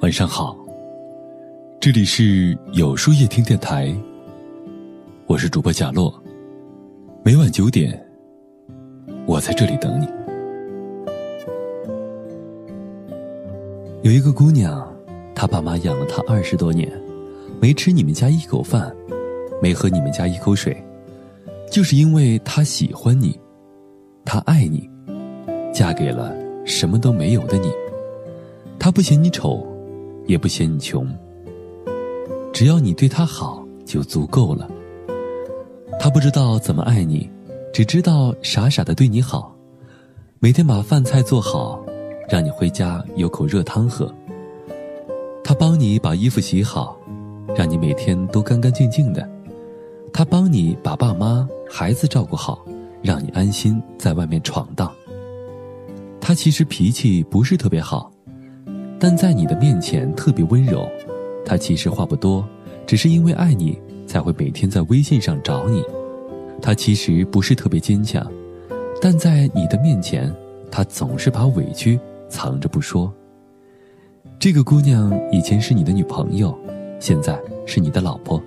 晚上好，这里是有书夜听电台，我是主播贾洛。每晚九点，我在这里等你。有一个姑娘，她爸妈养了她二十多年，没吃你们家一口饭，没喝你们家一口水，就是因为她喜欢你，她爱你，嫁给了什么都没有的你。她不嫌你丑。也不嫌你穷，只要你对他好就足够了。他不知道怎么爱你，只知道傻傻的对你好，每天把饭菜做好，让你回家有口热汤喝。他帮你把衣服洗好，让你每天都干干净净的。他帮你把爸妈、孩子照顾好，让你安心在外面闯荡。他其实脾气不是特别好。但在你的面前特别温柔，他其实话不多，只是因为爱你才会每天在微信上找你。他其实不是特别坚强，但在你的面前，他总是把委屈藏着不说。这个姑娘以前是你的女朋友，现在是你的老婆，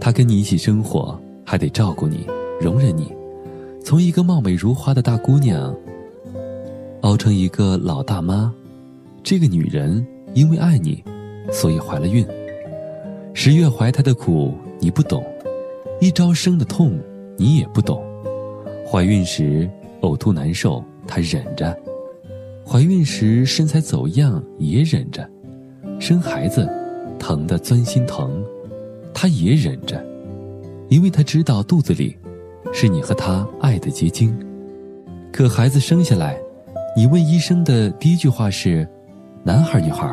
她跟你一起生活，还得照顾你，容忍你，从一个貌美如花的大姑娘，熬成一个老大妈。这个女人因为爱你，所以怀了孕。十月怀胎的苦你不懂，一朝生的痛你也不懂。怀孕时呕吐难受，她忍着；怀孕时身材走样也忍着；生孩子疼得钻心疼，她也忍着，因为她知道肚子里是你和他爱的结晶。可孩子生下来，你问医生的第一句话是。男孩女孩，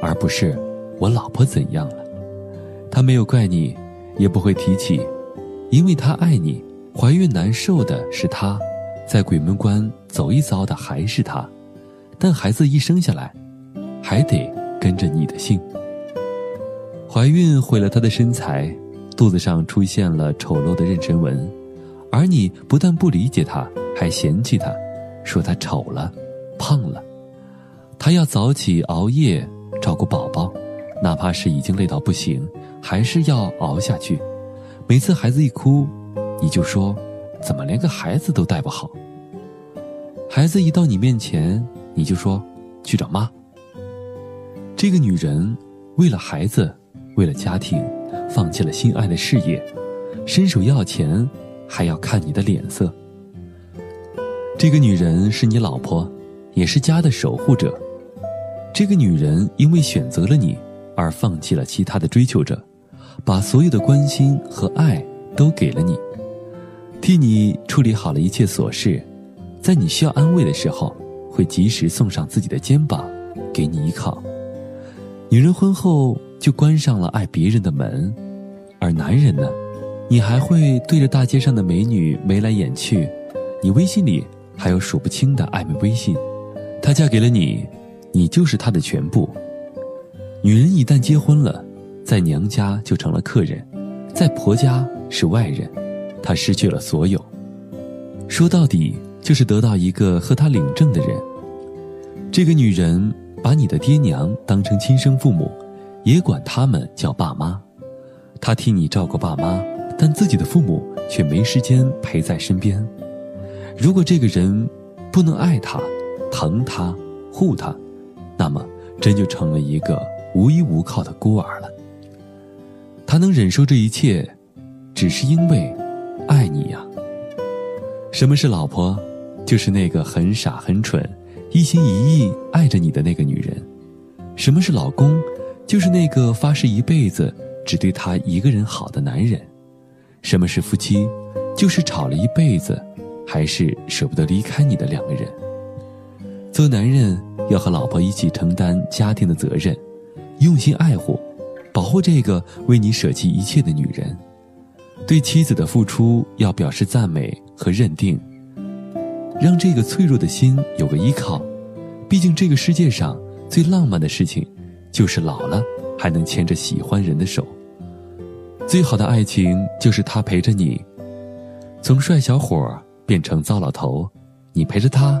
而不是我老婆怎样了？他没有怪你，也不会提起，因为他爱你。怀孕难受的是他，在鬼门关走一遭的还是他。但孩子一生下来，还得跟着你的姓。怀孕毁了他的身材，肚子上出现了丑陋的妊娠纹，而你不但不理解他，还嫌弃他，说他丑了，胖了。还要早起熬夜照顾宝宝，哪怕是已经累到不行，还是要熬下去。每次孩子一哭，你就说：“怎么连个孩子都带不好？”孩子一到你面前，你就说：“去找妈。”这个女人为了孩子，为了家庭，放弃了心爱的事业，伸手要钱，还要看你的脸色。这个女人是你老婆，也是家的守护者。这个女人因为选择了你，而放弃了其他的追求者，把所有的关心和爱都给了你，替你处理好了一切琐事，在你需要安慰的时候，会及时送上自己的肩膀，给你依靠。女人婚后就关上了爱别人的门，而男人呢，你还会对着大街上的美女眉来眼去，你微信里还有数不清的暧昧微信，她嫁给了你。你就是他的全部。女人一旦结婚了，在娘家就成了客人，在婆家是外人，她失去了所有。说到底，就是得到一个和她领证的人。这个女人把你的爹娘当成亲生父母，也管他们叫爸妈。她替你照顾爸妈，但自己的父母却没时间陪在身边。如果这个人不能爱她、疼她、护她，那么，真就成了一个无依无靠的孤儿了。他能忍受这一切，只是因为爱你呀。什么是老婆？就是那个很傻很蠢、一心一意爱着你的那个女人。什么是老公？就是那个发誓一辈子只对她一个人好的男人。什么是夫妻？就是吵了一辈子，还是舍不得离开你的两个人。做男人要和老婆一起承担家庭的责任，用心爱护、保护这个为你舍弃一切的女人。对妻子的付出要表示赞美和认定，让这个脆弱的心有个依靠。毕竟这个世界上最浪漫的事情，就是老了还能牵着喜欢人的手。最好的爱情就是他陪着你，从帅小伙变成糟老头，你陪着他。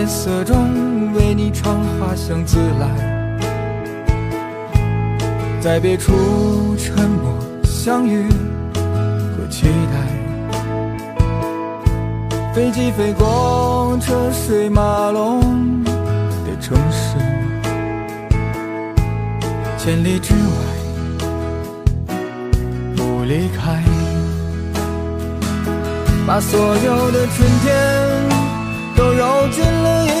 唱花香自来，在别处沉默相遇和期待。飞机飞过车水马龙的城市，千里之外不离开，把所有的春天都揉进了一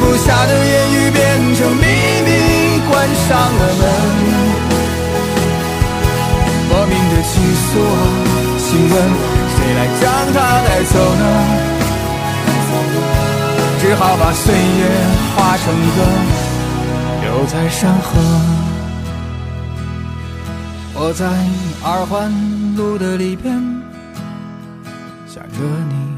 不下的言语变成秘密，关上了门。莫名的情愫，请问谁来将它带走呢？只好把岁月化成歌，留在山河。我在二环路的里边，想着你。